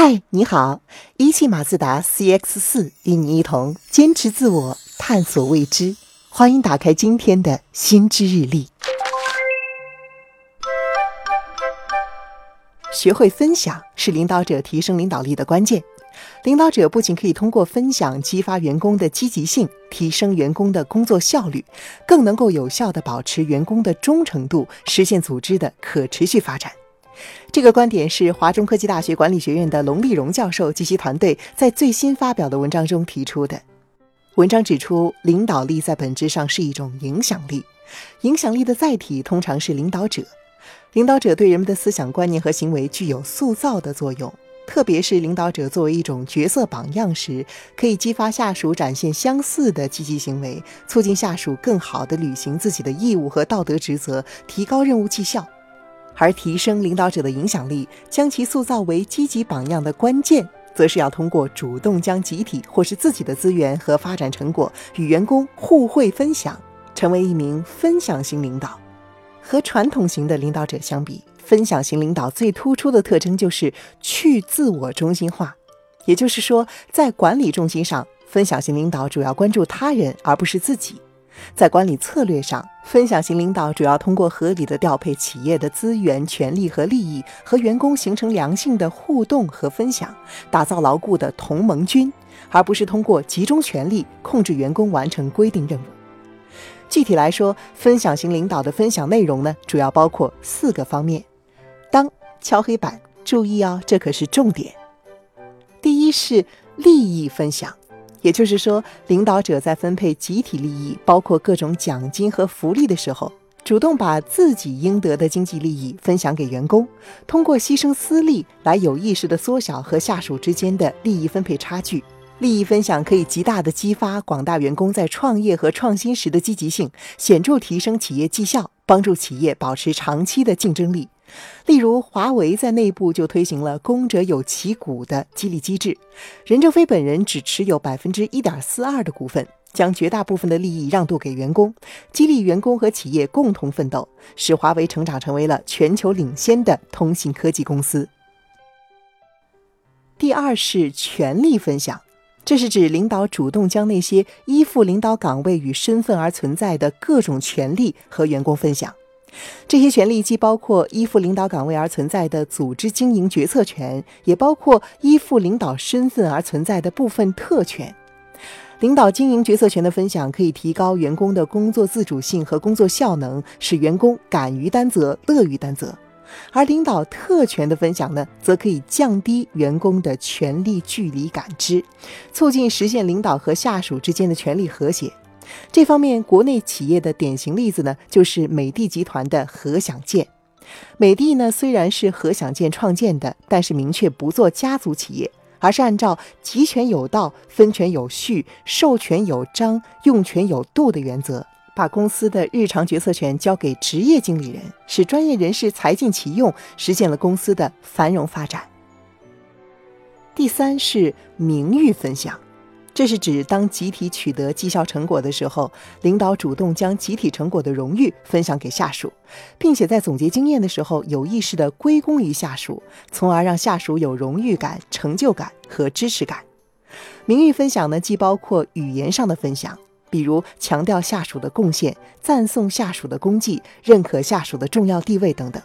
嗨，你好！一汽马自达 CX 四与你一同坚持自我，探索未知。欢迎打开今天的新知日历。学会分享是领导者提升领导力的关键。领导者不仅可以通过分享激发员工的积极性，提升员工的工作效率，更能够有效地保持员工的忠诚度，实现组织的可持续发展。这个观点是华中科技大学管理学院的龙立荣教授及其团队在最新发表的文章中提出的。文章指出，领导力在本质上是一种影响力，影响力的载体通常是领导者。领导者对人们的思想观念和行为具有塑造的作用，特别是领导者作为一种角色榜样时，可以激发下属展现相似的积极行为，促进下属更好地履行自己的义务和道德职责，提高任务绩效。而提升领导者的影响力，将其塑造为积极榜样的关键，则是要通过主动将集体或是自己的资源和发展成果与员工互惠分享，成为一名分享型领导。和传统型的领导者相比，分享型领导最突出的特征就是去自我中心化。也就是说，在管理重心上，分享型领导主要关注他人，而不是自己。在管理策略上，分享型领导主要通过合理的调配企业的资源、权利和利益，和员工形成良性的互动和分享，打造牢固的同盟军，而不是通过集中权力控制员工完成规定任务。具体来说，分享型领导的分享内容呢，主要包括四个方面。当敲黑板，注意哦，这可是重点。第一是利益分享。也就是说，领导者在分配集体利益，包括各种奖金和福利的时候，主动把自己应得的经济利益分享给员工，通过牺牲私利来有意识地缩小和下属之间的利益分配差距。利益分享可以极大地激发广大员工在创业和创新时的积极性，显著提升企业绩效，帮助企业保持长期的竞争力。例如，华为在内部就推行了“公者有其股”的激励机制，任正非本人只持有百分之一点四二的股份，将绝大部分的利益让渡给员工，激励员工和企业共同奋斗，使华为成长成为了全球领先的通信科技公司。第二是权力分享，这是指领导主动将那些依附领导岗位与身份而存在的各种权利和员工分享。这些权利既包括依附领导岗位而存在的组织经营决策权，也包括依附领导身份而存在的部分特权。领导经营决策权的分享可以提高员工的工作自主性和工作效能，使员工敢于担责、乐于担责；而领导特权的分享呢，则可以降低员工的权力距离感知，促进实现领导和下属之间的权力和谐。这方面，国内企业的典型例子呢，就是美的集团的何享健。美的呢，虽然是何享健创建的，但是明确不做家族企业，而是按照集权有道、分权有序、授权有章、用权有度的原则，把公司的日常决策权交给职业经理人，使专业人士财尽其用，实现了公司的繁荣发展。第三是名誉分享。这是指当集体取得绩效成果的时候，领导主动将集体成果的荣誉分享给下属，并且在总结经验的时候有意识地归功于下属，从而让下属有荣誉感、成就感和支持感。名誉分享呢，既包括语言上的分享，比如强调下属的贡献、赞颂下属的功绩、认可下属的重要地位等等，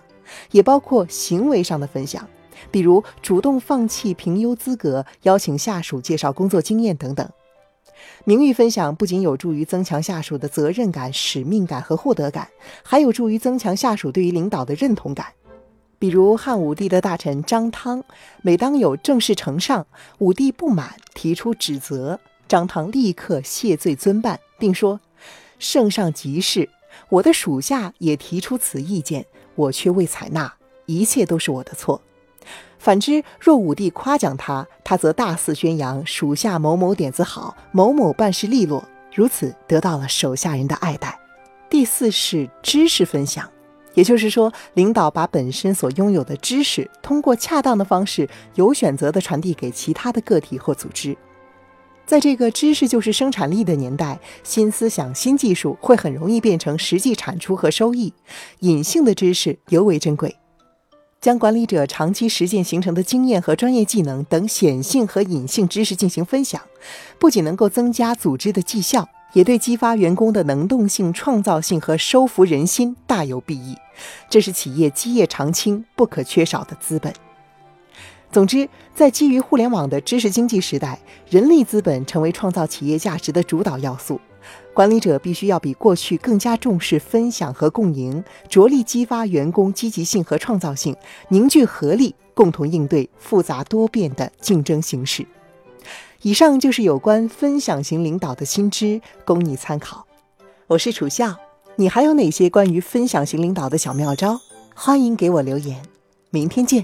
也包括行为上的分享。比如主动放弃评优资格，邀请下属介绍工作经验等等。名誉分享不仅有助于增强下属的责任感、使命感和获得感，还有助于增强下属对于领导的认同感。比如汉武帝的大臣张汤，每当有正事呈上，武帝不满提出指责，张汤立刻谢罪遵办，并说：“圣上急事，我的属下也提出此意见，我却未采纳，一切都是我的错。”反之，若武帝夸奖他，他则大肆宣扬属下某某点子好，某某办事利落，如此得到了手下人的爱戴。第四是知识分享，也就是说，领导把本身所拥有的知识，通过恰当的方式，有选择地传递给其他的个体或组织。在这个知识就是生产力的年代，新思想、新技术会很容易变成实际产出和收益，隐性的知识尤为珍贵。将管理者长期实践形成的经验和专业技能等显性和隐性知识进行分享，不仅能够增加组织的绩效，也对激发员工的能动性、创造性和收服人心大有裨益。这是企业基业长青不可缺少的资本。总之，在基于互联网的知识经济时代，人力资本成为创造企业价值的主导要素。管理者必须要比过去更加重视分享和共赢，着力激发员工积极性和创造性，凝聚合力，共同应对复杂多变的竞争形势。以上就是有关分享型领导的新知，供你参考。我是楚笑，你还有哪些关于分享型领导的小妙招？欢迎给我留言。明天见。